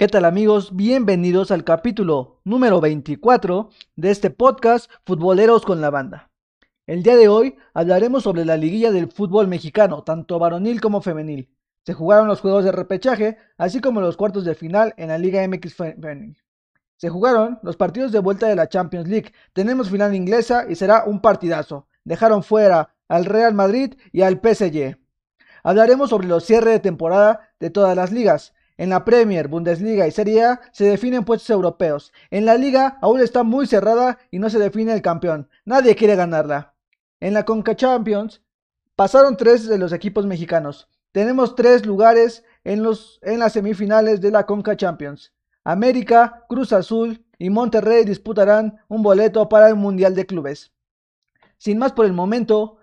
¿Qué tal amigos? Bienvenidos al capítulo número 24 de este podcast Futboleros con la Banda. El día de hoy hablaremos sobre la liguilla del fútbol mexicano, tanto varonil como femenil. Se jugaron los juegos de repechaje, así como los cuartos de final en la Liga MX femenil. Se jugaron los partidos de vuelta de la Champions League. Tenemos final inglesa y será un partidazo. Dejaron fuera al Real Madrid y al PSG. Hablaremos sobre los cierres de temporada de todas las ligas. En la Premier, Bundesliga y Serie A se definen puestos europeos. En la liga aún está muy cerrada y no se define el campeón. Nadie quiere ganarla. En la Conca Champions pasaron tres de los equipos mexicanos. Tenemos tres lugares en, los, en las semifinales de la Conca Champions. América, Cruz Azul y Monterrey disputarán un boleto para el Mundial de Clubes. Sin más por el momento,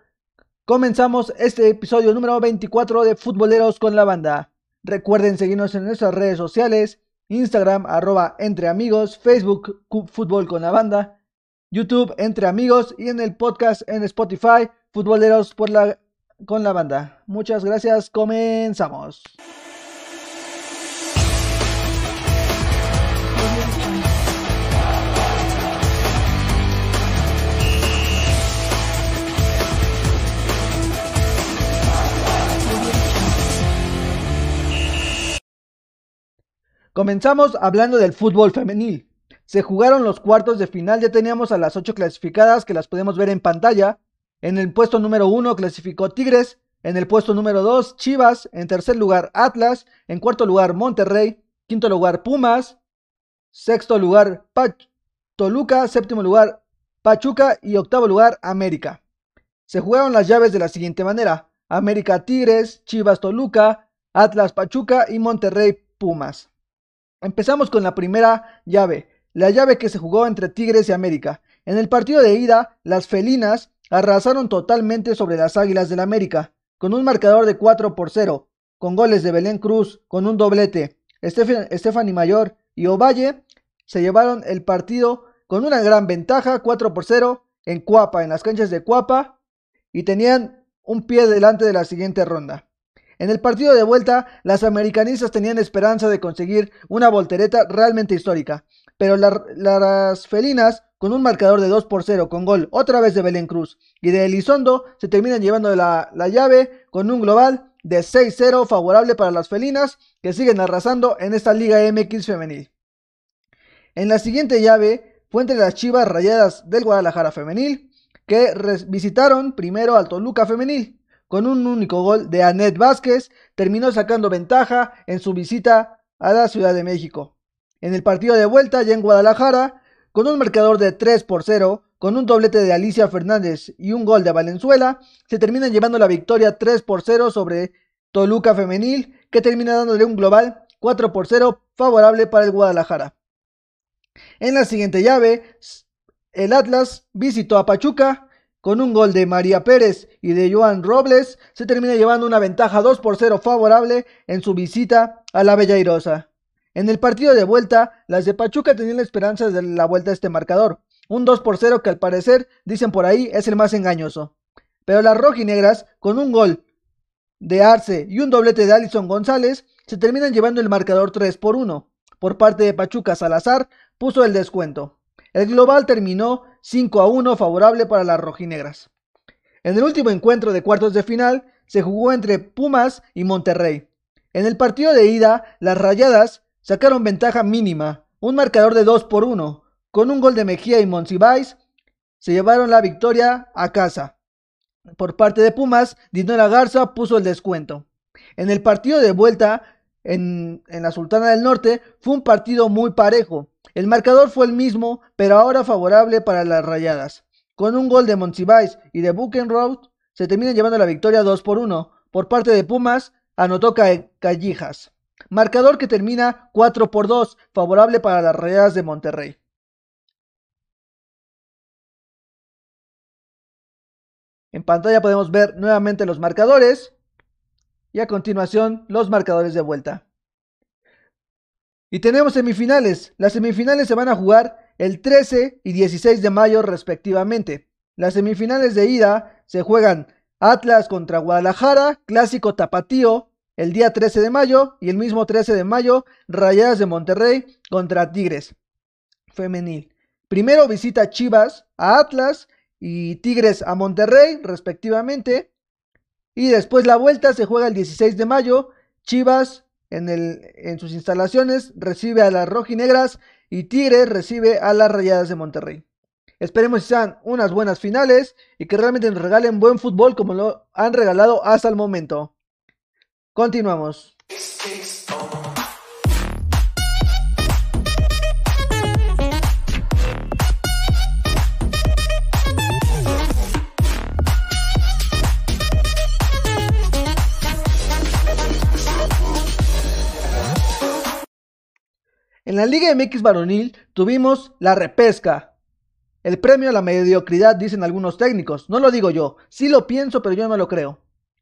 comenzamos este episodio número 24 de Futboleros con la Banda. Recuerden seguirnos en nuestras redes sociales, Instagram arroba entre amigos, Facebook Fútbol con la banda, YouTube entre amigos y en el podcast en Spotify Futboleros por la, con la banda. Muchas gracias, comenzamos. Comenzamos hablando del fútbol femenil. Se jugaron los cuartos de final, ya teníamos a las ocho clasificadas que las podemos ver en pantalla. En el puesto número uno clasificó Tigres, en el puesto número dos Chivas, en tercer lugar Atlas, en cuarto lugar Monterrey, quinto lugar Pumas, sexto lugar Toluca, séptimo lugar Pachuca y octavo lugar América. Se jugaron las llaves de la siguiente manera: América Tigres, Chivas Toluca, Atlas Pachuca y Monterrey Pumas. Empezamos con la primera llave, la llave que se jugó entre Tigres y América. En el partido de ida, las felinas arrasaron totalmente sobre las Águilas del América, con un marcador de 4 por 0, con goles de Belén Cruz, con un doblete. Estefani Mayor y Ovalle se llevaron el partido con una gran ventaja, 4 por 0, en Cuapa, en las canchas de Cuapa, y tenían un pie delante de la siguiente ronda. En el partido de vuelta, las americanistas tenían esperanza de conseguir una voltereta realmente histórica, pero las felinas, con un marcador de 2 por 0 con gol otra vez de Belén Cruz y de Elizondo, se terminan llevando la, la llave con un global de 6-0 favorable para las felinas que siguen arrasando en esta Liga MX femenil. En la siguiente llave fue entre las Chivas Rayadas del Guadalajara femenil que visitaron primero al Toluca femenil con un único gol de Anet Vázquez, terminó sacando ventaja en su visita a la Ciudad de México. En el partido de vuelta, ya en Guadalajara, con un marcador de 3 por 0, con un doblete de Alicia Fernández y un gol de Valenzuela, se terminan llevando la victoria 3 por 0 sobre Toluca Femenil, que termina dándole un global 4 por 0 favorable para el Guadalajara. En la siguiente llave, el Atlas visitó a Pachuca con un gol de María Pérez y de Joan Robles, se termina llevando una ventaja 2 por 0 favorable en su visita a la Bella Irosa. En el partido de vuelta, las de Pachuca tenían la esperanza de la vuelta a este marcador, un 2 por 0 que al parecer, dicen por ahí, es el más engañoso. Pero las rojinegras, con un gol de Arce y un doblete de Alison González, se terminan llevando el marcador 3 por 1. Por parte de Pachuca, Salazar puso el descuento. El global terminó 5 a 1 favorable para las rojinegras. En el último encuentro de cuartos de final se jugó entre Pumas y Monterrey. En el partido de ida, las rayadas sacaron ventaja mínima, un marcador de 2 por 1. Con un gol de Mejía y Monsiváis, se llevaron la victoria a casa. Por parte de Pumas, Dinora Garza puso el descuento. En el partido de vuelta, en, la Sultana del Norte, fue un partido muy parejo. El marcador fue el mismo, pero ahora favorable para las rayadas. Con un gol de Monsiváis y de Buchenroth, se termina llevando la victoria 2 por 1. Por parte de Pumas, anotó Callijas. Marcador que termina 4 por 2, favorable para las rayadas de Monterrey. En pantalla podemos ver nuevamente los marcadores y a continuación los marcadores de vuelta. Y tenemos semifinales. Las semifinales se van a jugar el 13 y 16 de mayo respectivamente. Las semifinales de ida se juegan Atlas contra Guadalajara, clásico tapatío, el día 13 de mayo y el mismo 13 de mayo Rayadas de Monterrey contra Tigres femenil. Primero visita Chivas a Atlas y Tigres a Monterrey respectivamente. Y después la vuelta se juega el 16 de mayo. Chivas en, sus instalaciones recibe a las rojinegras y Tigres recibe a las Rayadas de Monterrey. Esperemos que sean unas buenas finales y que realmente nos regalen buen fútbol como lo han regalado hasta el momento. Continuamos. En la Liga MX varonil tuvimos la repesca. El premio a la mediocridad, dicen algunos técnicos. No lo digo yo. Sí lo pienso, pero yo no lo creo.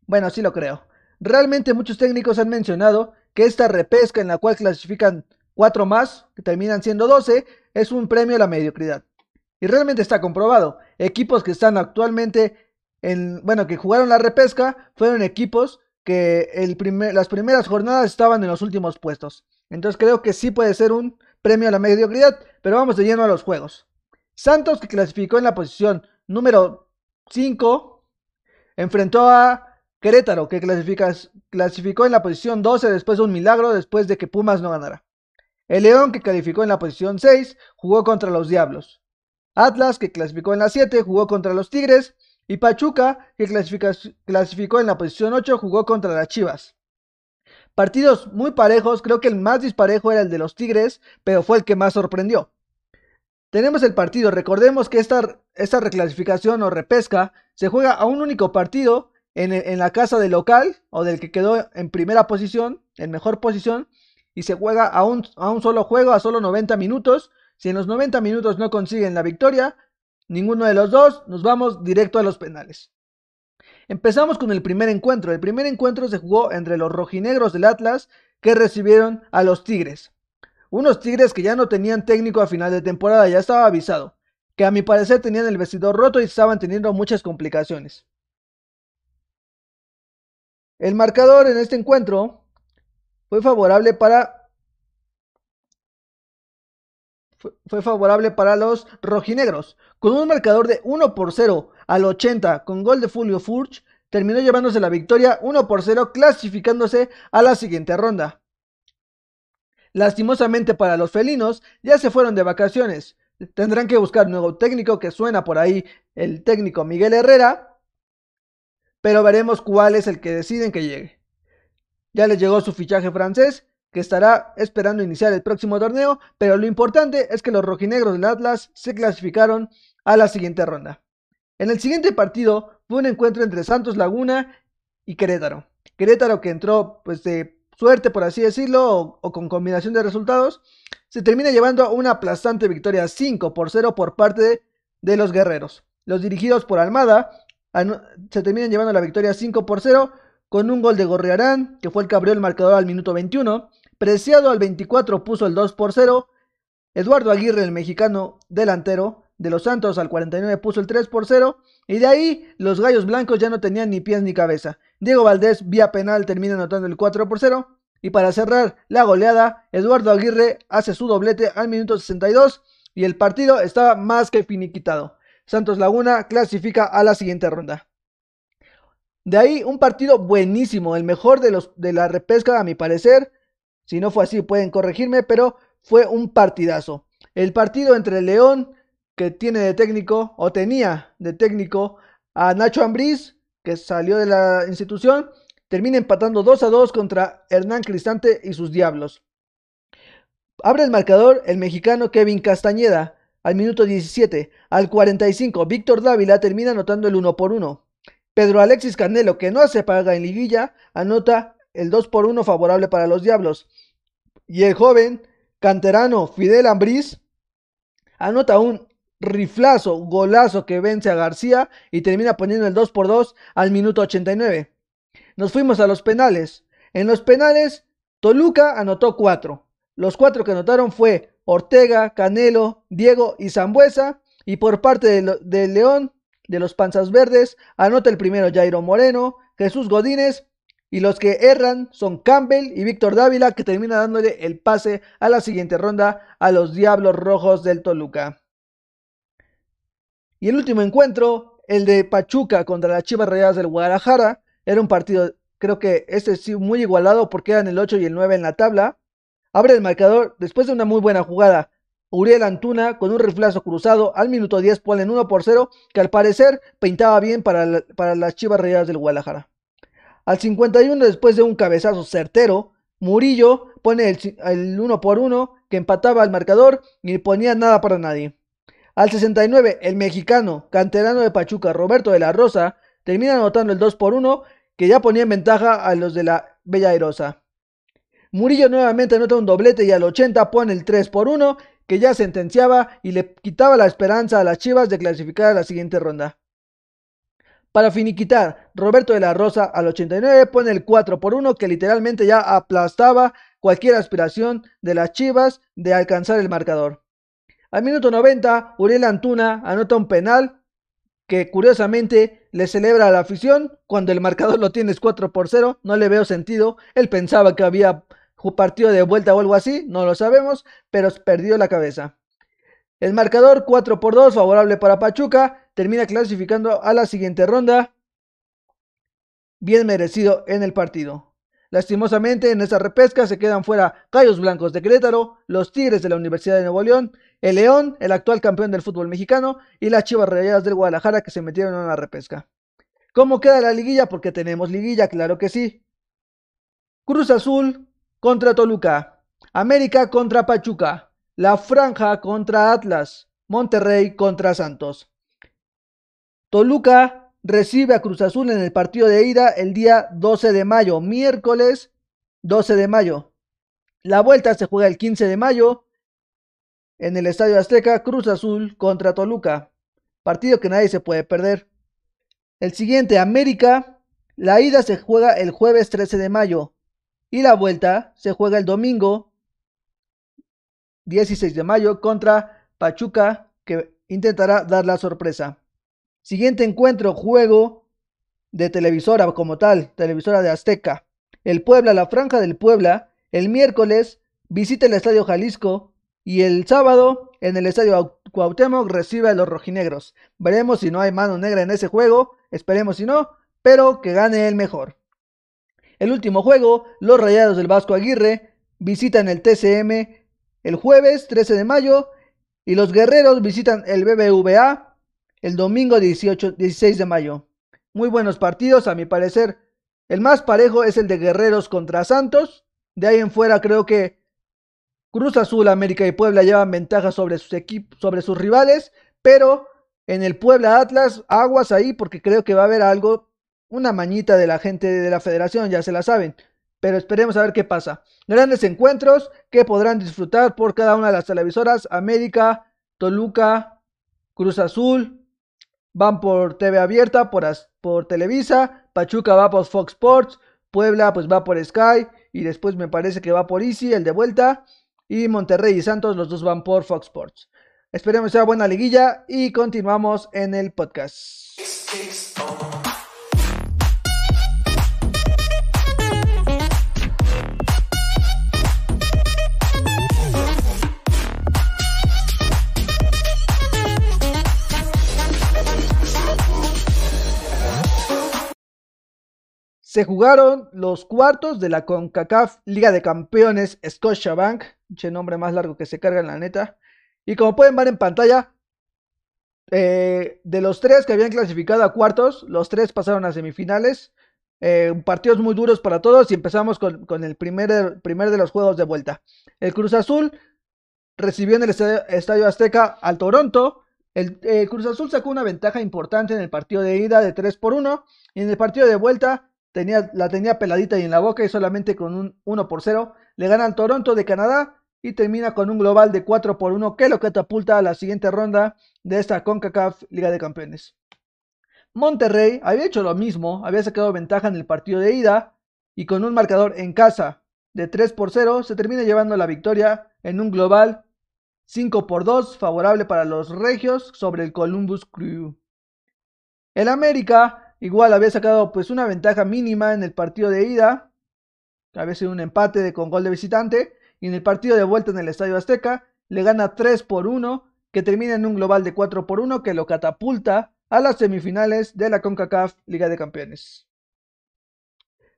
Bueno, sí lo creo. Realmente muchos técnicos han mencionado que esta repesca en la cual clasifican cuatro más, que terminan siendo 12, es un premio a la mediocridad. Y realmente está comprobado. Equipos que están actualmente en, bueno, que jugaron la repesca, fueron equipos que las primeras jornadas estaban en los últimos puestos. Entonces creo que sí puede ser un premio a la mediocridad, pero vamos de lleno a los juegos. Santos, que clasificó en la posición número 5, enfrentó a Querétaro, que clasificó en la posición 12 después de un milagro, después de que Pumas no ganara. El León, que calificó en la posición 6, jugó contra los Diablos. Atlas, que clasificó en la 7, jugó contra los Tigres. Y Pachuca, que clasificó en la posición 8, jugó contra las Chivas. Partidos muy parejos, creo que el más disparejo era el de los Tigres, pero fue el que más sorprendió. Tenemos el partido, recordemos que esta, esta reclasificación o repesca se juega a un único partido en, la casa del local o del que quedó en primera posición, en mejor posición, y se juega a un, a un solo juego, a solo 90 minutos. Si en los 90 minutos no consiguen la victoria, ninguno de los dos, nos vamos directo a los penales. Empezamos con el primer encuentro. El primer encuentro se jugó entre los rojinegros del Atlas que recibieron a los Tigres. Unos Tigres que ya no tenían técnico a final de temporada, ya estaba avisado, que a mi parecer tenían el vestidor roto y estaban teniendo muchas complicaciones. El marcador en este encuentro fue favorable para fue favorable para los rojinegros. Con un marcador de 1 por 0 al 80 con gol de Fulvio Furch, terminó llevándose la victoria 1 por 0 clasificándose a la siguiente ronda. Lastimosamente para los felinos ya se fueron de vacaciones. Tendrán que buscar nuevo técnico que suena por ahí el técnico Miguel Herrera pero veremos cuál es el que deciden que llegue. Ya les llegó su fichaje francés, que estará esperando iniciar el próximo torneo, pero lo importante es que los rojinegros del Atlas se clasificaron a la siguiente ronda. En el siguiente partido fue un encuentro entre Santos Laguna y Querétaro. Querétaro que entró pues de suerte por así decirlo o, con combinación de resultados, se termina llevando una aplastante victoria 5 por 0 por parte de los guerreros. Los dirigidos por Almada se terminan llevando la victoria 5 por 0 con un gol de Gorriarán, que fue el que abrió el marcador al minuto 21. Preciado al 24 puso el 2 por 0. Eduardo Aguirre, el mexicano delantero de los Santos, al 49 puso el 3 por 0. Y de ahí los gallos blancos ya no tenían ni pies ni cabeza. Diego Valdés, vía penal, termina anotando el 4 por 0. Y para cerrar la goleada, Eduardo Aguirre hace su doblete al minuto 62 y el partido estaba más que finiquitado. Santos Laguna clasifica a la siguiente ronda. De ahí un partido buenísimo, el mejor de, los, de la repesca a mi parecer. Si no fue así pueden corregirme, pero fue un partidazo. El partido entre León, que tiene de técnico, o tenía de técnico a Nacho Ambriz, que salió de la institución, termina empatando 2 a 2 contra Hernán Cristante y sus Diablos. Abre el marcador el mexicano Kevin Castañeda, al minuto 17. Al 45, Víctor Dávila termina anotando el 1 por 1. Pedro Alexis Canelo, que no se paga en liguilla, anota el 2 por 1 favorable para los Diablos. Y el joven canterano Fidel Ambriz anota un riflazo, golazo que vence a García y termina poniendo el 2 por 2 al minuto 89. Nos fuimos a los penales. En los penales, Toluca anotó 4. Los cuatro que anotaron fue Ortega, Canelo, Diego y Zambuesa. Y por parte del León, de los Panzas Verdes, anota el primero Jairo Moreno, Jesús Godínez Y los que erran son Campbell y Víctor Dávila, que termina dándole el pase a la siguiente ronda a los Diablos Rojos del Toluca. Y el último encuentro, el de Pachuca contra las Chivas Rayadas del Guadalajara, era un partido, creo que este sí muy igualado porque eran el 8 y el 9 en la tabla. Abre el marcador después de una muy buena jugada. Uriel Antuna con un riflazo cruzado al minuto 10 ponen 1 por 0 que al parecer pintaba bien para, para las Chivas Rayadas del Guadalajara. Al 51 después de un cabezazo certero, Murillo pone el, el 1 por 1 que empataba al marcador y ponía nada para nadie. Al 69 el mexicano canterano de Pachuca Roberto de la Rosa termina anotando el 2 por 1 que ya ponía en ventaja a los de la Bella Airosa. Murillo nuevamente anota un doblete y al 80 pone el 3 por 1 que ya sentenciaba y le quitaba la esperanza a las Chivas de clasificar a la siguiente ronda. Para finiquitar, Roberto de la Rosa al 89 pone el 4 por 1 que literalmente ya aplastaba cualquier aspiración de las Chivas de alcanzar el marcador. Al minuto 90, Uriel Antuna anota un penal que curiosamente le celebra a la afición cuando el marcador lo tienes 4 por 0, no le veo sentido, él pensaba que había partido de vuelta o algo así, no lo sabemos, pero perdió la cabeza. El marcador 4 por 2 favorable para Pachuca, termina clasificando a la siguiente ronda. Bien merecido en el partido. Lastimosamente en esta repesca se quedan fuera Cayos Blancos de Querétaro, los Tigres de la Universidad de Nuevo León, el León, el actual campeón del fútbol mexicano, y las Chivas Rayadas del Guadalajara que se metieron en la repesca. ¿Cómo queda la liguilla? Porque tenemos liguilla, claro que sí. Cruz Azul contra Toluca, América contra Pachuca, La Franja contra Atlas, Monterrey contra Santos. Toluca recibe a Cruz Azul en el partido de ida el día 12 de mayo, miércoles 12 de mayo. La vuelta se juega el 15 de mayo en el Estadio Azteca, Cruz Azul contra Toluca. Partido que nadie se puede perder. El siguiente, América. La ida se juega el jueves 13 de mayo. Y la vuelta se juega el domingo 16 de mayo contra Pachuca, que intentará dar la sorpresa. Siguiente encuentro, juego de televisora como tal, televisora de Azteca. El Puebla, la franja del Puebla, el miércoles visita el Estadio Jalisco y el sábado en el Estadio Cuauhtémoc recibe a los rojinegros. Veremos si no hay mano negra en ese juego, esperemos si no, pero que gane el mejor. El último juego, los Rayados del Vasco Aguirre visitan el TCM el jueves 13 de mayo y los Guerreros visitan el BBVA el domingo 18, 16 de mayo. Muy buenos partidos, a mi parecer. El más parejo es el de Guerreros contra Santos. De ahí en fuera creo que Cruz Azul, América y Puebla llevan ventaja sobre sus sobre sus rivales, pero en el Puebla Atlas, aguas ahí porque creo que va a haber algo una mañita de la gente de la federación, ya se la saben. Pero esperemos a ver qué pasa. Grandes encuentros que podrán disfrutar por cada una de las televisoras. América, Toluca, Cruz Azul. Van por TV abierta, por, por Televisa. Pachuca va por Fox Sports. Puebla pues va por Sky. Y después me parece que va por Easy, el de vuelta. Y Monterrey y Santos, los dos van por Fox Sports. Esperemos sea buena liguilla y continuamos en el podcast. Se jugaron los cuartos de la CONCACAF Liga de Campeones Scotiabank, che nombre más largo que se carga en la neta. Y como pueden ver en pantalla, eh, de los tres que habían clasificado a cuartos, los tres pasaron a semifinales. Eh, partidos muy duros para todos y empezamos con, el primer, primer, de los juegos de vuelta. El Cruz Azul recibió en el Estadio, Azteca al Toronto. El eh, Cruz Azul sacó una ventaja importante en el partido de ida de 3 por 1 y en el partido de vuelta la tenía peladita y en la boca y solamente con un 1 por 0 le gana al Toronto de Canadá y termina con un global de 4 por 1 que lo catapulta a la siguiente ronda de esta CONCACAF Liga de Campeones. Monterrey había hecho lo mismo, había sacado ventaja en el partido de ida y con un marcador en casa de 3 por 0 se termina llevando la victoria en un global 5 por 2 favorable para los regios sobre el Columbus Crew. El América igual había sacado pues una ventaja mínima en el partido de ida, había sido un empate con gol de visitante, y en el partido de vuelta en el Estadio Azteca le gana 3 por 1, que termina en un global de 4 por 1 que lo catapulta a las semifinales de la CONCACAF Liga de Campeones.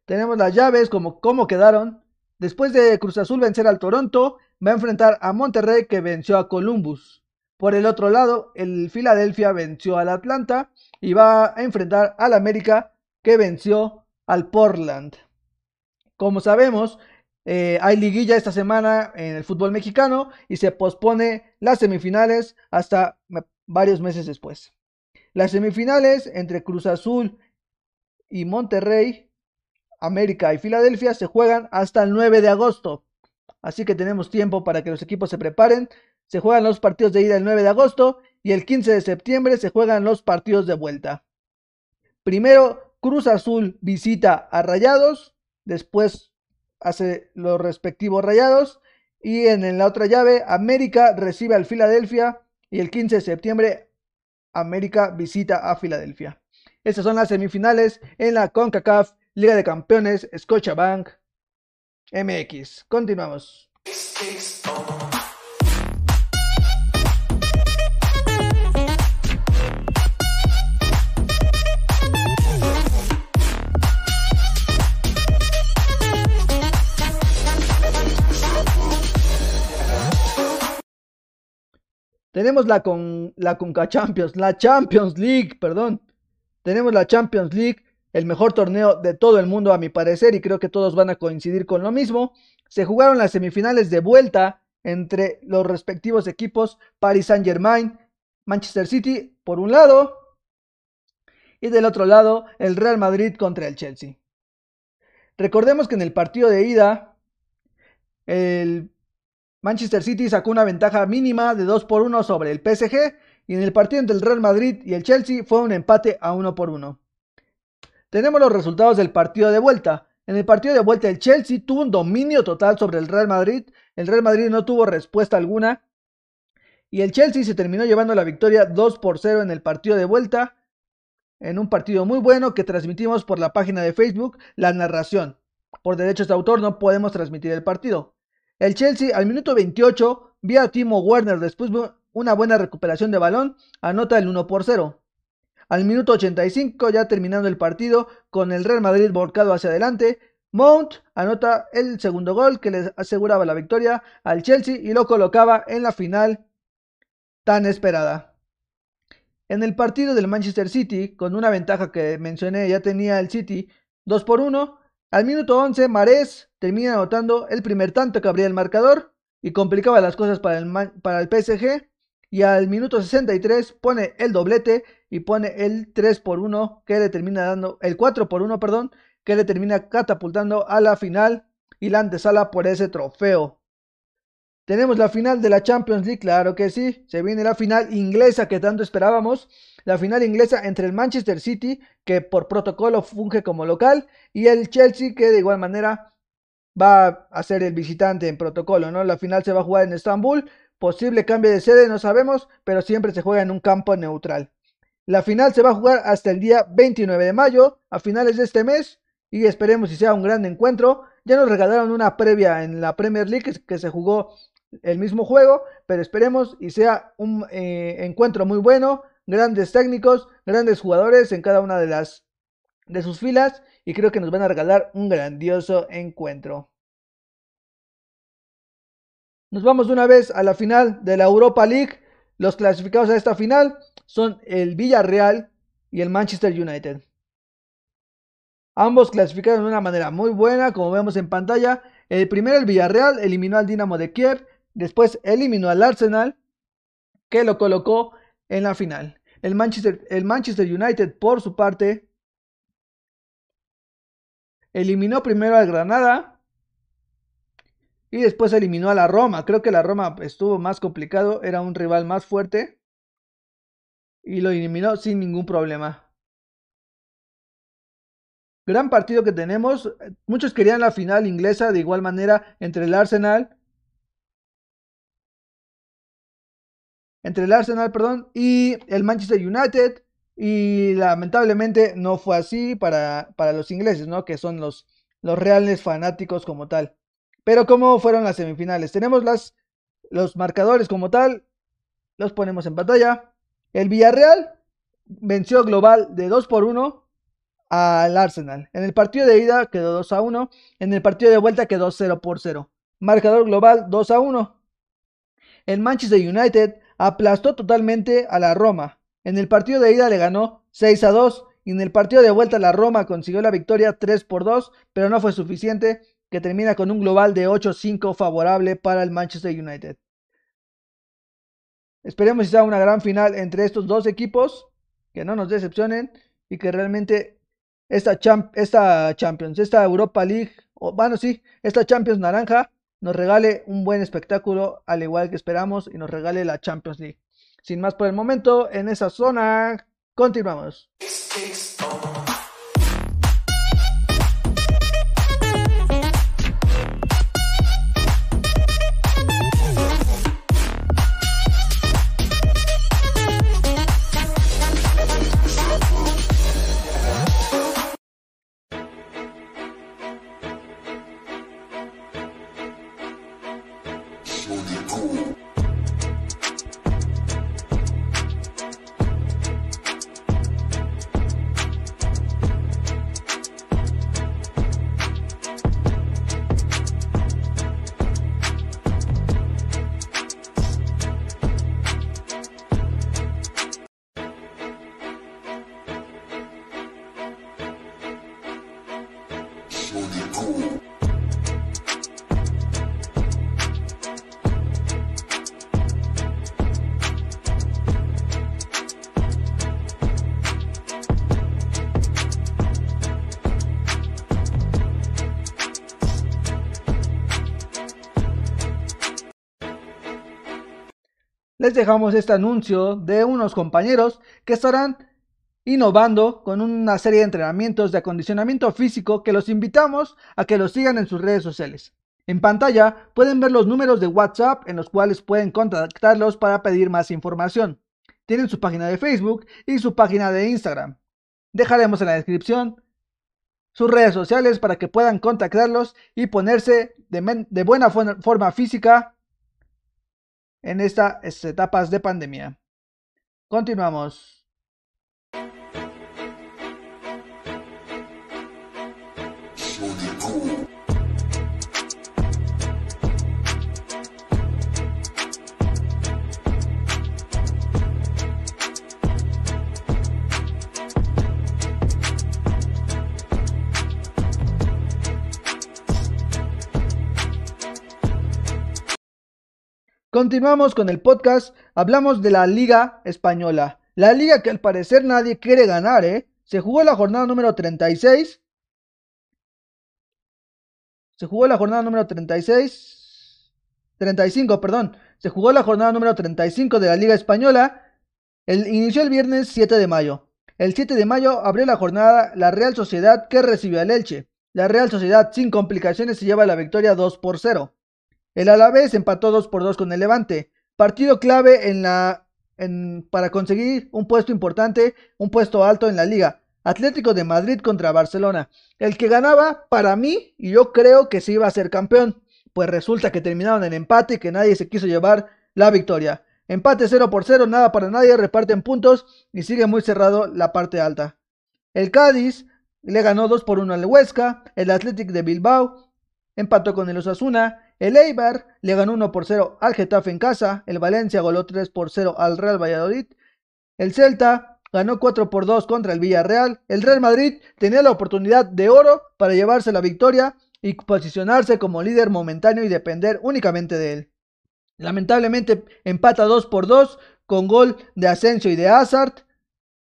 Tenemos las llaves como cómo quedaron. Después de Cruz Azul vencer al Toronto, va a enfrentar a Monterrey que venció a Columbus. Por el otro lado, el Philadelphia venció al Atlanta y va a enfrentar al América que venció al Portland. Como sabemos, eh, hay liguilla esta semana en el fútbol mexicano y se pospone las semifinales hasta varios meses después. Las semifinales entre Cruz Azul y Monterrey, América y Filadelfia se juegan hasta el 9 de agosto. Así que tenemos tiempo para que los equipos se preparen se juegan los partidos de ida el 9 de agosto y el 15 de septiembre se juegan los partidos de vuelta. Primero, Cruz Azul visita a Rayados, después hace los respectivos Rayados y en la otra llave América recibe al Filadelfia y el 15 de septiembre América visita a Filadelfia. Estas son las semifinales en la CONCACAF Liga de Campeones Scotiabank MX. Continuamos. Tenemos la, con, la Champions, la Champions League, perdón. Tenemos la Champions League, el mejor torneo de todo el mundo a mi parecer y creo que todos van a coincidir con lo mismo. Se jugaron las semifinales de vuelta entre los respectivos equipos Paris Saint-Germain, Manchester City por un lado y del otro lado el Real Madrid contra el Chelsea. Recordemos que en el partido de ida el Manchester City sacó una ventaja mínima de 2 por 1 sobre el PSG y en el partido entre el Real Madrid y el Chelsea fue un empate a 1 por 1. Tenemos los resultados del partido de vuelta. En el partido de vuelta el Chelsea tuvo un dominio total sobre el Real Madrid. El Real Madrid no tuvo respuesta alguna. Y el Chelsea se terminó llevando la victoria 2 por 0 en el partido de vuelta. En un partido muy bueno que transmitimos por la página de Facebook, la narración. Por derechos de autor no podemos transmitir el partido. El Chelsea al minuto 28, vía Timo Werner después de una buena recuperación de balón, anota el 1 por 0. Al minuto 85, ya terminando el partido, con el Real Madrid volcado hacia adelante, Mount anota el segundo gol que le aseguraba la victoria al Chelsea y lo colocaba en la final tan esperada. En el partido del Manchester City, con una ventaja que mencioné, ya tenía el City 2 por 1, al minuto 11, Marés termina anotando el primer tanto que abría el marcador y complicaba las cosas para el, para el PSG. Y al minuto 63 pone el doblete y pone el 3 por 1 que le termina dando, el 4 por 1, perdón, que le termina catapultando a la final y la antesala por ese trofeo. Tenemos la final de la Champions League, claro que sí. Se viene la final inglesa que tanto esperábamos. La final inglesa entre el Manchester City, que por protocolo funge como local, y el Chelsea, que de igual manera va a ser el visitante en protocolo, ¿no? La final se va a jugar en Estambul. Posible cambio de sede, no sabemos, pero siempre se juega en un campo neutral. La final se va a jugar hasta el día 29 de mayo, a finales de este mes, y esperemos si sea un gran encuentro. Ya nos regalaron una previa en la Premier League que se jugó el mismo juego, pero esperemos y sea un eh, encuentro muy bueno, grandes técnicos, grandes jugadores en cada una de las de sus filas y creo que nos van a regalar un grandioso encuentro. Nos vamos de una vez a la final de la Europa League. Los clasificados a esta final son el Villarreal y el Manchester United. Ambos clasificaron de una manera muy buena, como vemos en pantalla. El primero, el Villarreal, eliminó al Dinamo de Kiev Después eliminó al Arsenal, que lo colocó en la final. El Manchester, el Manchester United, por su parte, eliminó primero al Granada y después eliminó a la Roma. Creo que la Roma estuvo más complicado, era un rival más fuerte y lo eliminó sin ningún problema. Gran partido que tenemos. Muchos querían la final inglesa de igual manera entre el Arsenal entre el Arsenal, perdón, y el Manchester United. Y lamentablemente no fue así para, para los ingleses, ¿no? Que son los, los reales fanáticos como tal. Pero ¿cómo fueron las semifinales? Tenemos las, los marcadores como tal. Los ponemos en pantalla. El Villarreal venció global de 2 por 1 al Arsenal. En el partido de ida quedó 2 a 1. En el partido de vuelta quedó 0 por 0. Marcador global 2 a 1. El Manchester United aplastó totalmente a la Roma. En el partido de ida le ganó 6 a 2 y en el partido de vuelta la Roma consiguió la victoria 3 por 2, pero no fue suficiente, que termina con un global de 8-5 favorable para el Manchester United. Esperemos que sea una gran final entre estos dos equipos, que no nos decepcionen y que realmente esta, Champions, esta Europa League, o bueno, sí, esta Champions naranja nos regale un buen espectáculo, al igual que esperamos, y nos regale la Champions League. Sin más por el momento, en esa zona, continuamos. Les dejamos este anuncio de unos compañeros que estarán innovando con una serie de entrenamientos de acondicionamiento físico que los invitamos a que los sigan en sus redes sociales. En pantalla pueden ver los números de WhatsApp en los cuales pueden contactarlos para pedir más información. Tienen su página de Facebook y su página de Instagram. Dejaremos en la descripción sus redes sociales para que puedan contactarlos y ponerse de, de buena forma física en estas etapas de pandemia. Continuamos. Continuamos con el podcast. Hablamos de la Liga Española. La liga que al parecer nadie quiere ganar, ¿eh? Se jugó la jornada número 36. Se jugó la jornada número 36. 35, perdón. Se jugó la jornada número 35 de la Liga Española. El, inició el viernes 7 de mayo. El 7 de mayo abrió la jornada la Real Sociedad que recibió al Elche. La Real Sociedad sin complicaciones se lleva la victoria 2 por 0. El Alavés empató 2 por 2 con el Levante. Partido clave en la, en, para conseguir un puesto importante, un puesto alto en la liga. Atlético de Madrid contra Barcelona. El que ganaba, para mí, y yo creo que se iba a ser campeón. Pues resulta que terminaron en empate y que nadie se quiso llevar la victoria. Empate 0 por 0, nada para nadie, reparten puntos y sigue muy cerrado la parte alta. El Cádiz le ganó 2 por 1 al Huesca, el Atlético de Bilbao empató con el Osasuna, el Eibar le ganó 1 por 0 al Getafe en casa. El Valencia goló 3 por 0 al Real Valladolid. El Celta ganó 4 por 2 contra el Villarreal. El Real Madrid tenía la oportunidad de oro para llevarse la victoria y posicionarse como líder momentáneo y depender únicamente de él. Lamentablemente empata 2 por 2 con gol de Asensio y de Hazard.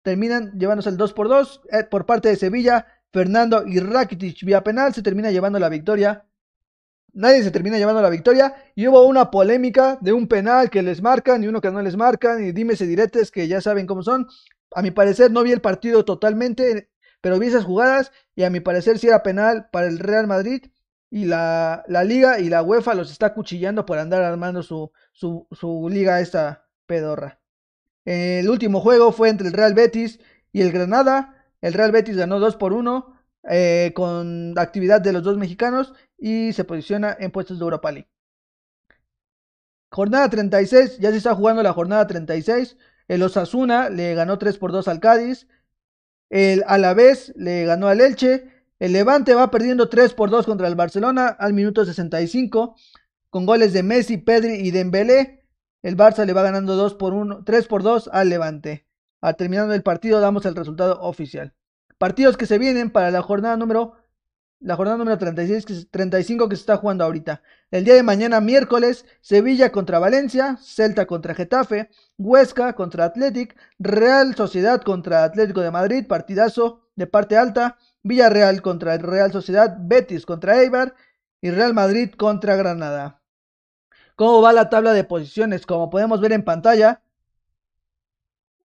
Terminan llevándose el 2 por 2 eh, por parte de Sevilla. Fernando y Rakitic vía penal se termina llevando la victoria nadie se termina llevando la victoria y hubo una polémica de un penal que les marcan y uno que no les marcan y dime si diretes que ya saben cómo son. A mi parecer no vi el partido totalmente, pero vi esas jugadas y a mi parecer sí era penal para el Real Madrid y la, la liga y la UEFA los está cuchillando por andar armando su, su, su liga esta pedorra. El último juego fue entre el Real Betis y el Granada. El Real Betis ganó 2 por 1 eh, con actividad de los dos mexicanos y se posiciona en puestos de Europa League. Jornada 36, ya se está jugando la jornada 36. El Osasuna le ganó 3 por 2 al Cádiz. El Alavés le ganó al Elche. El Levante va perdiendo 3 por 2 contra el Barcelona al minuto 65 con goles de Messi, Pedri y Dembélé. El Barça le va ganando 2 por 1, 3 por 2 al Levante. Al terminando el partido damos el resultado oficial. Partidos que se vienen para la jornada número la jornada número 36, 35 que se está jugando ahorita. El día de mañana, miércoles, Sevilla contra Valencia, Celta contra Getafe, Huesca contra Athletic, Real Sociedad contra Atlético de Madrid, partidazo de parte alta, Villarreal contra Real Sociedad, Betis contra Eibar y Real Madrid contra Granada. ¿Cómo va la tabla de posiciones? Como podemos ver en pantalla,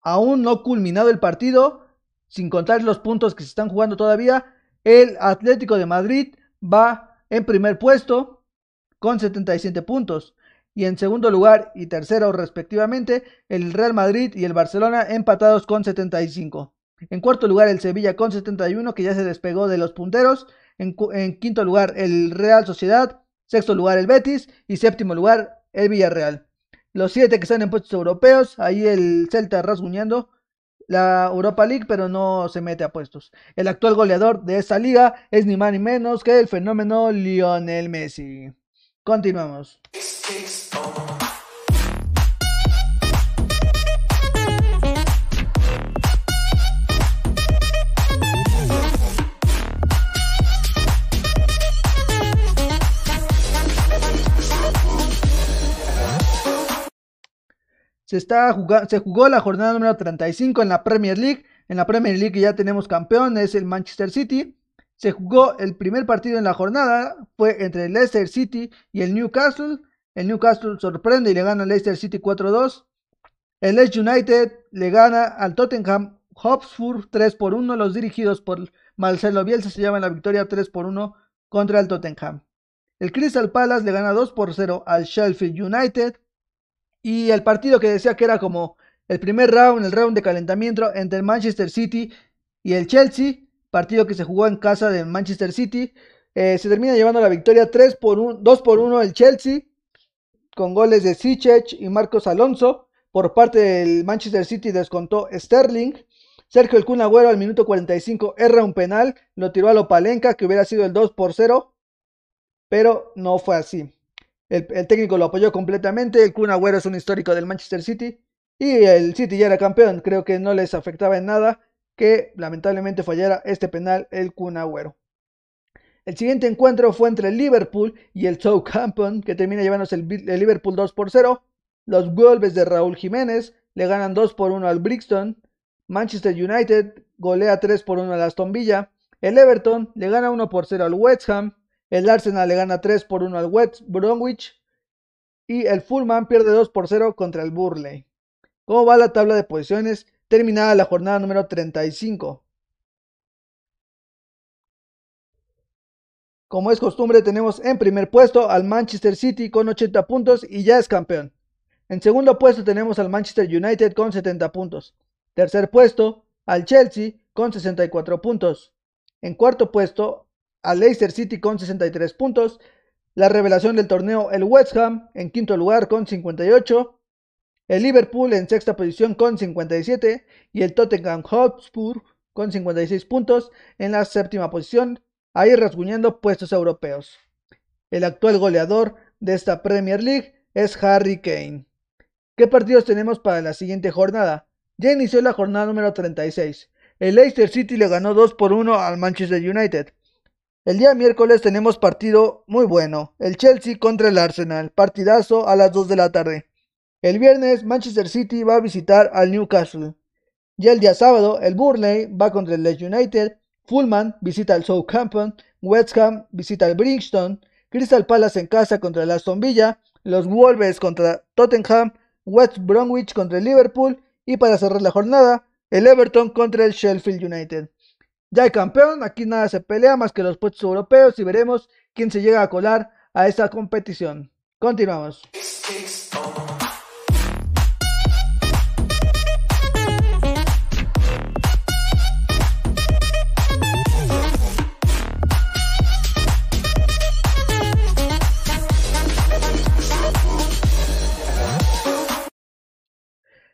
aún no culminado el partido, sin contar los puntos que se están jugando todavía, el Atlético de Madrid va en primer puesto con 77 puntos. Y en segundo lugar y tercero respectivamente, el Real Madrid y el Barcelona empatados con 75. En cuarto lugar el Sevilla con 71 que ya se despegó de los punteros. En, en, quinto lugar el Real Sociedad. Sexto lugar el Betis. Y séptimo lugar el Villarreal. Los siete que están en puestos europeos. Ahí el Celta rasguñando la Europa League, pero no se mete a puestos. El actual goleador de esta liga es ni más ni menos que el fenómeno Lionel Messi. Continuamos. Se, está se jugó la jornada número 35 en la Premier League. En la Premier League ya tenemos campeón, es el Manchester City. Se jugó el primer partido en la jornada, fue entre el Leicester City y el Newcastle. El Newcastle sorprende y le gana al Leicester City 4-2. El Leeds United le gana al Tottenham Hotspur 3 por 1. Los dirigidos por Marcelo Bielsa se llevan la victoria 3 por 1 contra el Tottenham. El Crystal Palace le gana 2 por 0 al Sheffield United. Y el partido que decía que era como el primer round, el round de calentamiento entre el Manchester City y el Chelsea, partido que se jugó en casa del Manchester City, eh, se termina llevando la victoria 3 por 1, 2 por 1 el Chelsea, con goles de Sichech y Marcos Alonso. Por parte del Manchester City descontó Sterling. Sergio El Kun Agüero al minuto 45 erra un penal, lo tiró a lo Palenca, que hubiera sido el 2 por 0, pero no fue así. El, técnico lo apoyó completamente. El Kun es un histórico del Manchester City. Y el City ya era campeón. Creo que no les afectaba en nada que lamentablemente fallara este penal el Kun. El siguiente encuentro fue entre el Liverpool y el Southampton, que termina llevándose el, Liverpool 2 por 0. Los Wolves de Raúl Jiménez le ganan 2 por 1 al Brixton. Manchester United golea 3 por 1 al Aston Villa. El Everton le gana 1 por 0 al West Ham. El Arsenal le gana 3 por 1 al West Bromwich. Y el Fulham pierde 2 por 0 contra el Burley. ¿Cómo va la tabla de posiciones? Terminada la jornada número 35. Como es costumbre, tenemos en primer puesto al Manchester City con 80 puntos y ya es campeón. En segundo puesto tenemos al Manchester United con 70 puntos. Tercer puesto al Chelsea con 64 puntos. En cuarto puesto al Leicester City con 63 puntos. La revelación del torneo, el West Ham en quinto lugar con 58. El Liverpool en sexta posición con 57. Y el Tottenham Hotspur con 56 puntos en la séptima posición, ahí rasguñando puestos europeos. El actual goleador de esta Premier League es Harry Kane. ¿Qué partidos tenemos para la siguiente jornada? Ya inició la jornada número 36. El Leicester City le ganó 2 por 1 al Manchester United. El día miércoles tenemos partido muy bueno. El Chelsea contra el Arsenal. Partidazo a las 2 de la tarde. El viernes Manchester City va a visitar al Newcastle. Ya el día sábado el Burnley va contra el Leeds United. Fulham visita al Southampton. West Ham visita al Brixton. Crystal Palace en casa contra el Aston Villa. Los Wolves contra Tottenham. West Bromwich contra el Liverpool. Y para cerrar la jornada, el Everton contra el Sheffield United. Ya hay campeón, aquí nada se pelea más que los puestos europeos y veremos quién se llega a colar a esta competición. Continuamos.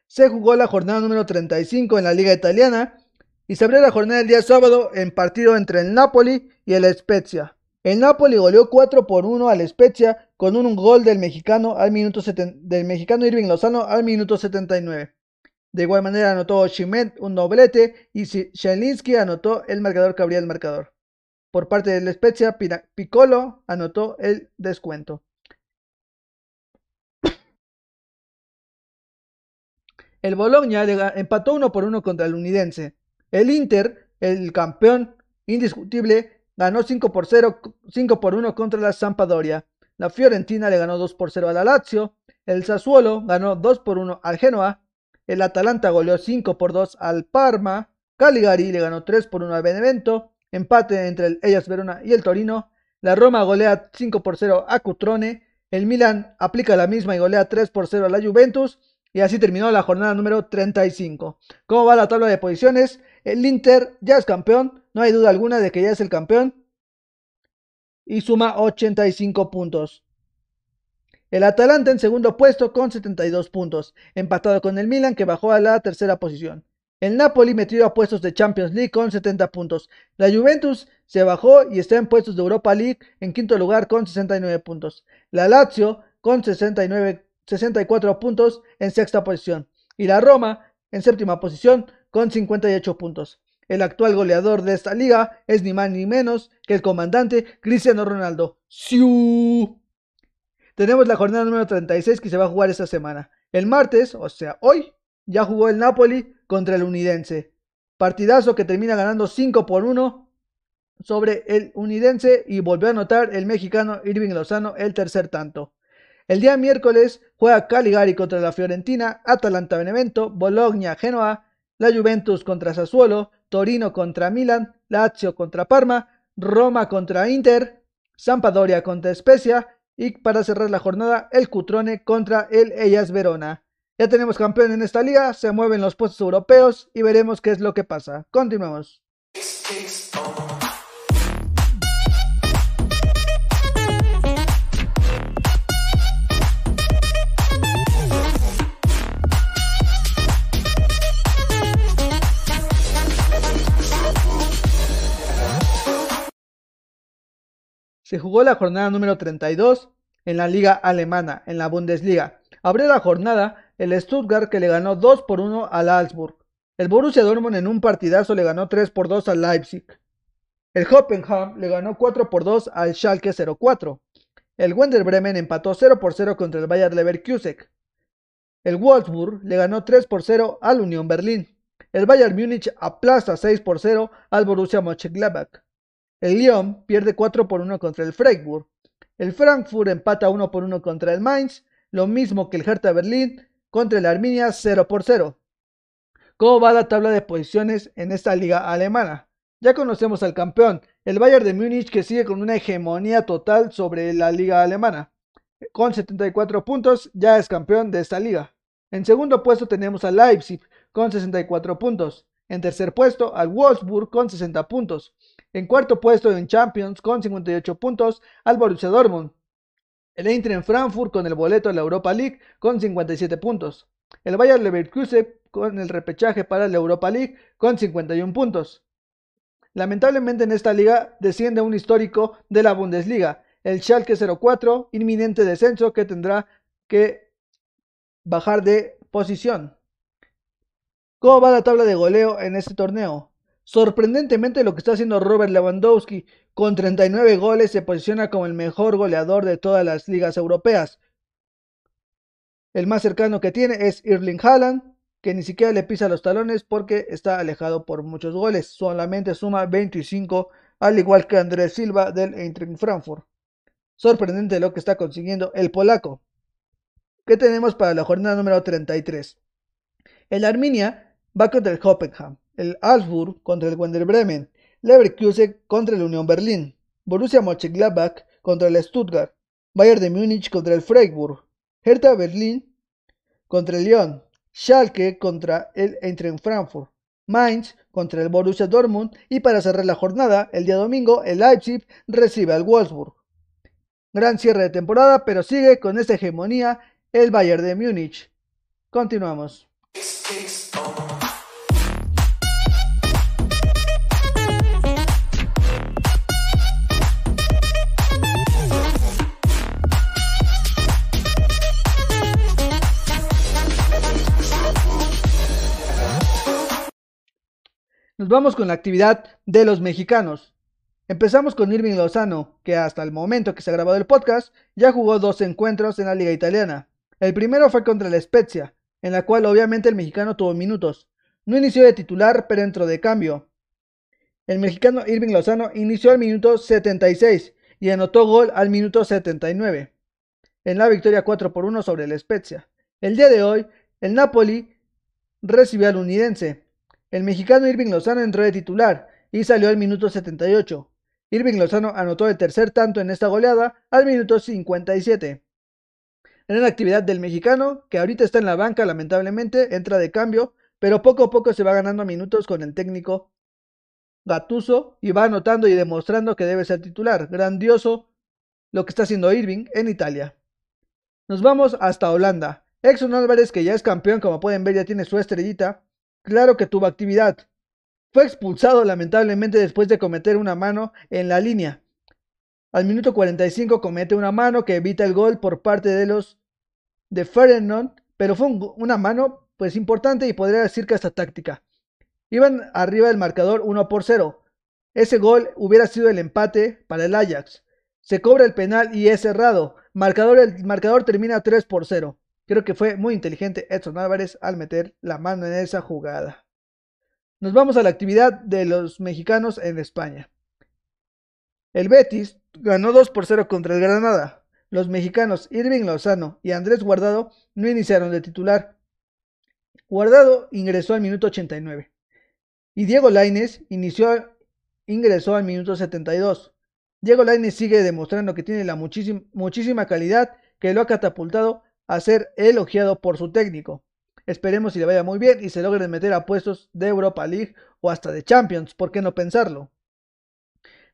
Se jugó la jornada número 35 en la Liga Italiana, y se abrió la jornada el día sábado en partido entre el Napoli y el Spezia. El Napoli goleó 4 por 1 al Spezia con un gol del mexicano, al minuto del mexicano Irving Lozano al minuto 79. De igual manera anotó Shimet un doblete y Shelinski anotó el marcador que abría el marcador. Por parte del Spezia, Piccolo anotó el descuento. El Bologna empató 1 por 1 contra el Unidense. El Inter, el campeón indiscutible, ganó 5 por 0, 5 por 1 contra la Sampdoria. La Fiorentina le ganó 2 por 0 a la Lazio. El Sassuolo ganó 2 por 1 al Genoa. El Atalanta goleó 5 por 2 al Parma. Caligari le ganó 3 por 1 al Benevento. Empate entre el Ellas Verona y el Torino. La Roma golea 5 por 0 a Cutrone. El Milan aplica la misma y golea 3 por 0 a la Juventus. Y así terminó la jornada número 35. ¿Cómo va la tabla de posiciones? El Inter ya es campeón, no hay duda alguna de que ya es el campeón. Y suma 85 puntos. El Atalanta en segundo puesto con 72 puntos, empatado con el Milan que bajó a la tercera posición. El Napoli metido a puestos de Champions League con 70 puntos. La Juventus se bajó y está en puestos de Europa League en quinto lugar con 69 puntos. La Lazio con 69 64 puntos en sexta posición. Y la Roma en séptima posición con 58 puntos. El actual goleador de esta liga es ni más ni menos que el comandante Cristiano Ronaldo. ¡Siu! Tenemos la jornada número 36 que se va a jugar esta semana. El martes, o sea, hoy, ya jugó el Napoli contra el Unidense. Partidazo que termina ganando 5 por 1 sobre el Unidense y volvió a anotar el mexicano Irving Lozano el tercer tanto. El día miércoles juega Caligari contra la Fiorentina, Atalanta Benevento, Bologna Genoa, la Juventus contra Sassuolo, Torino contra Milan, Lazio contra Parma, Roma contra Inter, Sampdoria contra Spezia y para cerrar la jornada el Cutrone contra el Ellas Verona. Ya tenemos campeón en esta liga, se mueven los puestos europeos y veremos qué es lo que pasa. Continuemos. Se jugó la jornada número 32 en la liga alemana, en la Bundesliga. Abrió la jornada el Stuttgart que le ganó 2 por 1 al Augsburg. El Borussia Dortmund en un partidazo le ganó 3 por 2 al Leipzig. El Hoffenheim le ganó 4 por 2 al Schalke 04. El Wender Bremen empató 0 por 0 contra el Bayer Leverkusen. El Wolfsburg le ganó 3 por 0 al Union Berlin. El Bayern Múnich aplasta 6 por 0 al Borussia Mönchengladbach. El Lyon pierde 4 por 1 contra el Freiburg. El Frankfurt empata 1 por 1 contra el Mainz, lo mismo que el Hertha Berlín contra el Arminia 0 por 0. ¿Cómo va la tabla de posiciones en esta liga alemana? Ya conocemos al campeón, el Bayern de Múnich que sigue con una hegemonía total sobre la liga alemana. Con 74 puntos ya es campeón de esta liga. En segundo puesto tenemos al Leipzig con 64 puntos. En tercer puesto al Wolfsburg con 60 puntos. En cuarto puesto en Champions con 58 puntos al Borussia Dortmund. El Eintracht Frankfurt con el boleto de la Europa League con 57 puntos. El Bayer Leverkusen con el repechaje para la Europa League con 51 puntos. Lamentablemente en esta liga desciende un histórico de la Bundesliga, el Schalke 04, inminente descenso que tendrá que bajar de posición. ¿Cómo va la tabla de goleo en este torneo? Sorprendentemente lo que está haciendo Robert Lewandowski con 39 goles se posiciona como el mejor goleador de todas las ligas europeas. El más cercano que tiene es Erling Haaland, que ni siquiera le pisa los talones porque está alejado por muchos goles. Solamente suma 25, al igual que Andrés Silva del Eintracht Frankfurt. Sorprendente lo que está consiguiendo el polaco. ¿Qué tenemos para la jornada número 33? El Arminia va contra el Hoffenheim el Augsburg contra el Werder Bremen, Leverkusen contra el Union Berlin, Borussia Mönchengladbach contra el Stuttgart, Bayern de Múnich contra el Freiburg, Hertha Berlin contra el Lyon, Schalke contra el Eintracht Frankfurt, Mainz contra el Borussia Dortmund y para cerrar la jornada, el día domingo, el Leipzig recibe al Wolfsburg. Gran cierre de temporada, pero sigue con esta hegemonía el Bayern de Múnich. Continuamos. Nos vamos con la actividad de los mexicanos. Empezamos con Irving Lozano, que hasta el momento que se ha grabado el podcast ya jugó dos encuentros en la liga italiana. El primero fue contra el Spezia, en la cual obviamente el mexicano tuvo minutos. No inició de titular, pero entró de cambio. El mexicano Irving Lozano inició al minuto 76 y anotó gol al minuto 79, en la victoria 4 por 1 sobre el Spezia. El día de hoy, el Napoli recibió al Unidense, el mexicano Irving Lozano entró de titular y salió al minuto 78. Irving Lozano anotó el tercer tanto en esta goleada al minuto 57. En la actividad del mexicano, que ahorita está en la banca lamentablemente, entra de cambio, pero poco a poco se va ganando minutos con el técnico Gatuso y va anotando y demostrando que debe ser titular. Grandioso lo que está haciendo Irving en Italia. Nos vamos hasta Holanda. Exxon Álvarez, que ya es campeón, como pueden ver, ya tiene su estrellita, Claro que tuvo actividad. Fue expulsado lamentablemente después de cometer una mano en la línea. Al minuto 45 comete una mano que evita el gol por parte de los de Ferdinand, pero fue una mano pues importante y podría decir que hasta táctica. Iban arriba del marcador 1 por 0. Ese gol hubiera sido el empate para el Ajax. Se cobra el penal y es cerrado. Marcador, el marcador termina 3 por 0. Creo que fue muy inteligente Edson Álvarez al meter la mano en esa jugada. Nos vamos a la actividad de los mexicanos en España. El Betis ganó 2 por 0 contra el Granada. Los mexicanos Irving Lozano y Andrés Guardado no iniciaron de titular. Guardado ingresó al minuto 89 y Diego inició, ingresó al minuto 72. Diego Laines sigue demostrando que tiene la muchísima calidad que lo ha catapultado a ser elogiado por su técnico. Esperemos si le vaya muy bien y se logren meter a puestos de Europa League o hasta de Champions, ¿por qué no pensarlo?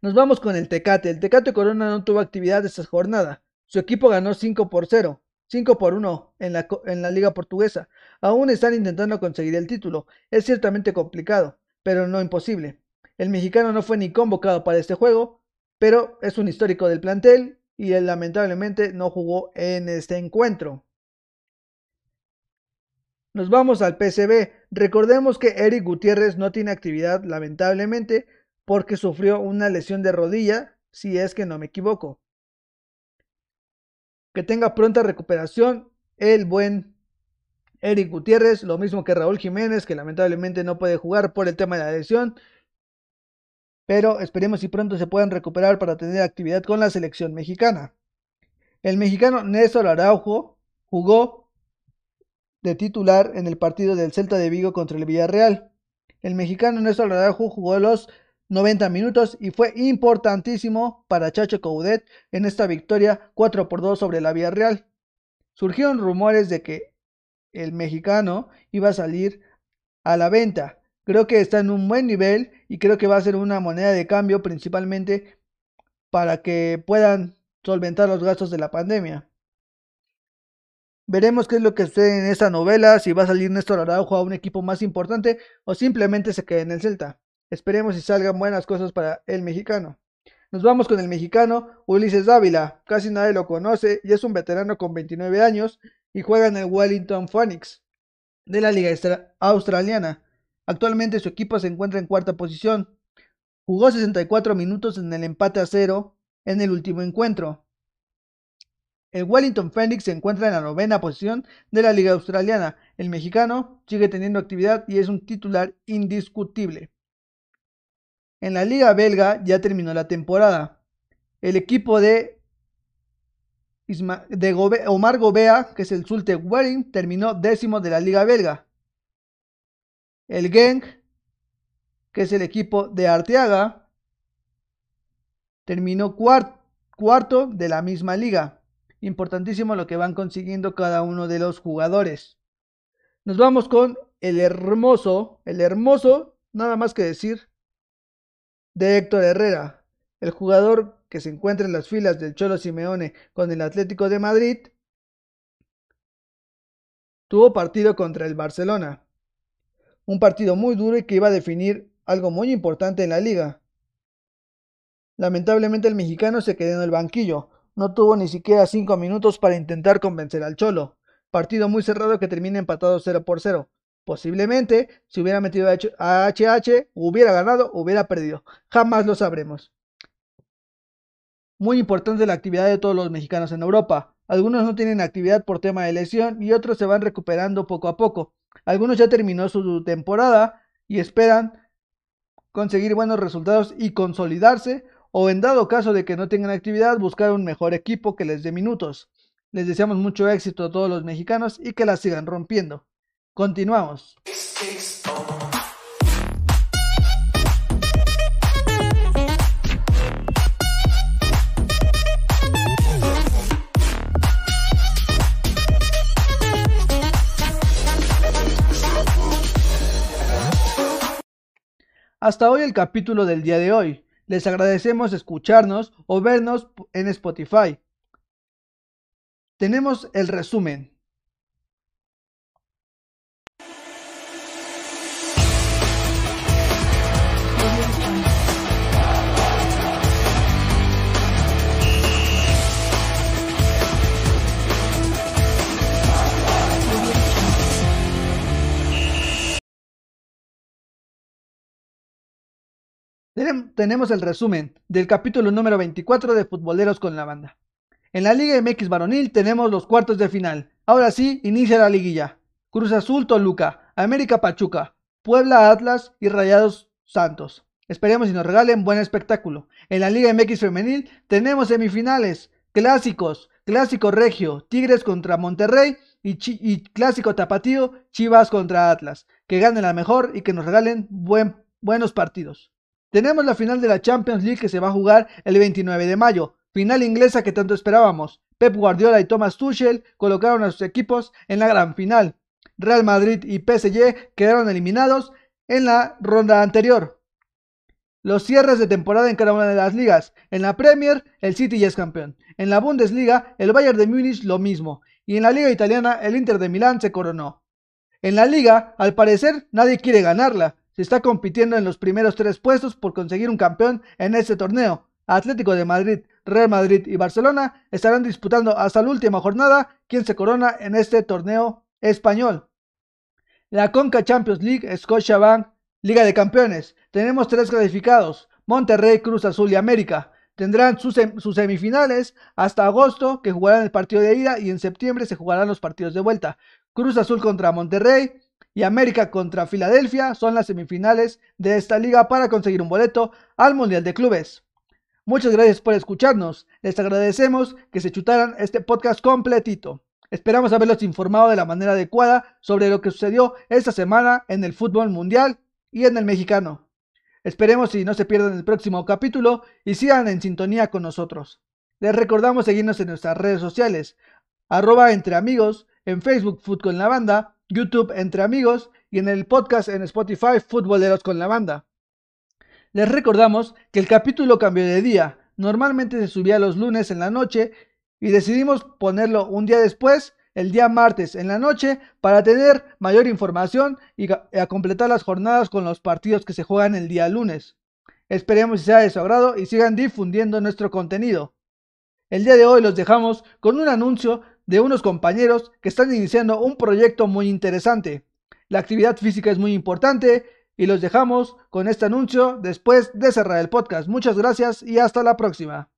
Nos vamos con el Tecate. El Tecate Corona no tuvo actividad esta jornada. Su equipo ganó 5 por 0, 5 por 1 en la, en la liga portuguesa. Aún están intentando conseguir el título. Es ciertamente complicado, pero no imposible. El mexicano no fue ni convocado para este juego, pero es un histórico del plantel y él lamentablemente no jugó en este encuentro. Nos vamos al PCB. Recordemos que Eric Gutiérrez no tiene actividad lamentablemente porque sufrió una lesión de rodilla, si es que no me equivoco. Que tenga pronta recuperación el buen Eric Gutiérrez, lo mismo que Raúl Jiménez, que lamentablemente no puede jugar por el tema de la lesión pero esperemos si pronto se puedan recuperar para tener actividad con la selección mexicana. El mexicano Néstor Araujo jugó de titular en el partido del Celta de Vigo contra el Villarreal. El mexicano Néstor Araujo jugó los 90 minutos y fue importantísimo para Chacho Coudet en esta victoria 4 por 2 sobre la Villarreal. Surgieron rumores de que el mexicano iba a salir a la venta, Creo que está en un buen nivel y creo que va a ser una moneda de cambio principalmente para que puedan solventar los gastos de la pandemia. Veremos qué es lo que sucede en esta novela, si va a salir Néstor Araujo a un equipo más importante o simplemente se quede en el Celta. Esperemos si salgan buenas cosas para el mexicano. Nos vamos con el mexicano Ulises Dávila. Casi nadie lo conoce y es un veterano con 29 años y juega en el Wellington Phoenix de la Liga Australiana. Actualmente su equipo se encuentra en cuarta posición. Jugó 64 minutos en el empate a cero en el último encuentro. El Wellington Phoenix se encuentra en la novena posición de la Liga Australiana. El mexicano sigue teniendo actividad y es un titular indiscutible. En la Liga Belga ya terminó la temporada. El equipo de, Omar Gobea, que es el Zulte Waring, terminó décimo de la Liga Belga. El Genk, que es el equipo de Arteaga, terminó cuarto de la misma liga. Importantísimo lo que van consiguiendo cada uno de los jugadores. Nos vamos con el hermoso, el hermoso, nada más que decir, de Héctor Herrera, el jugador que se encuentra en las filas del Cholo Simeone con el Atlético de Madrid tuvo partido contra el Barcelona. Un partido muy duro y que iba a definir algo muy importante en la liga. Lamentablemente el mexicano se quedó en el banquillo, no tuvo ni siquiera cinco minutos para intentar convencer al Cholo. Partido muy cerrado que termina empatado 0 por 0. Posiblemente, si hubiera metido a HH, hubiera ganado, hubiera perdido. Jamás lo sabremos. Muy importante la actividad de todos los mexicanos en Europa. Algunos no tienen actividad por tema de lesión y otros se van recuperando poco a poco. Algunos ya terminó su temporada y esperan conseguir buenos resultados y consolidarse o en dado caso de que no tengan actividad buscar un mejor equipo que les dé minutos. Les deseamos mucho éxito a todos los mexicanos y que la sigan rompiendo. Continuamos. Hasta hoy el capítulo del día de hoy. Les agradecemos escucharnos o vernos en Spotify. Tenemos el resumen. Tenemos el resumen del capítulo número 24 de Futboleros con la Banda. En la Liga MX varonil tenemos los cuartos de final. Ahora sí, inicia la liguilla. Cruz Azul Toluca, América Pachuca, Puebla Atlas y Rayados Santos. Esperemos y nos regalen buen espectáculo. En la Liga MX femenil tenemos semifinales, clásicos, clásico regio, Tigres contra Monterrey y, clásico tapatío, Chivas contra Atlas. Que ganen la mejor y que nos regalen buen, buenos partidos. Tenemos la final de la Champions League que se va a jugar el 29 de mayo, final inglesa que tanto esperábamos. Pep Guardiola y Thomas Tuchel colocaron a sus equipos en la gran final. Real Madrid y PSG quedaron eliminados en la ronda anterior. Los cierres de temporada en cada una de las ligas. En la Premier, el City es campeón. En la Bundesliga, el Bayern de Múnich lo mismo. Y en la Liga Italiana, el Inter de Milán se coronó. En la Liga, al parecer, nadie quiere ganarla. Se está compitiendo en los primeros tres puestos por conseguir un campeón en este torneo. Atlético de Madrid, Real Madrid y Barcelona estarán disputando hasta la última jornada quién se corona en este torneo español. La Conca Champions League, Scotiabank, Liga de Campeones. Tenemos tres clasificados, Monterrey, Cruz Azul y América. Tendrán sus, sus, semifinales hasta agosto, que jugarán el partido de ida, y en septiembre se jugarán los partidos de vuelta. Cruz Azul contra Monterrey, y América contra Filadelfia son las semifinales de esta liga para conseguir un boleto al Mundial de Clubes. Muchas gracias por escucharnos. Les agradecemos que se chutaran este podcast completito. Esperamos haberlos informado de la manera adecuada sobre lo que sucedió esta semana en el fútbol mundial y en el mexicano. Esperemos si no se pierdan el próximo capítulo y sigan en sintonía con nosotros. Les recordamos seguirnos en nuestras redes sociales, arroba entre amigos, en Facebook Food la banda YouTube Entre Amigos y en el podcast en Spotify Futboleros con la Banda. Les recordamos que el capítulo cambió de día. Normalmente se subía los lunes en la noche y decidimos ponerlo un día después, el día martes en la noche, para tener mayor información y a completar las jornadas con los partidos que se juegan el día lunes. Esperemos que sea de su agrado y sigan difundiendo nuestro contenido. El día de hoy los dejamos con un anuncio de unos compañeros que están iniciando un proyecto muy interesante. La actividad física es muy importante y los dejamos con este anuncio después de cerrar el podcast. Muchas gracias y hasta la próxima.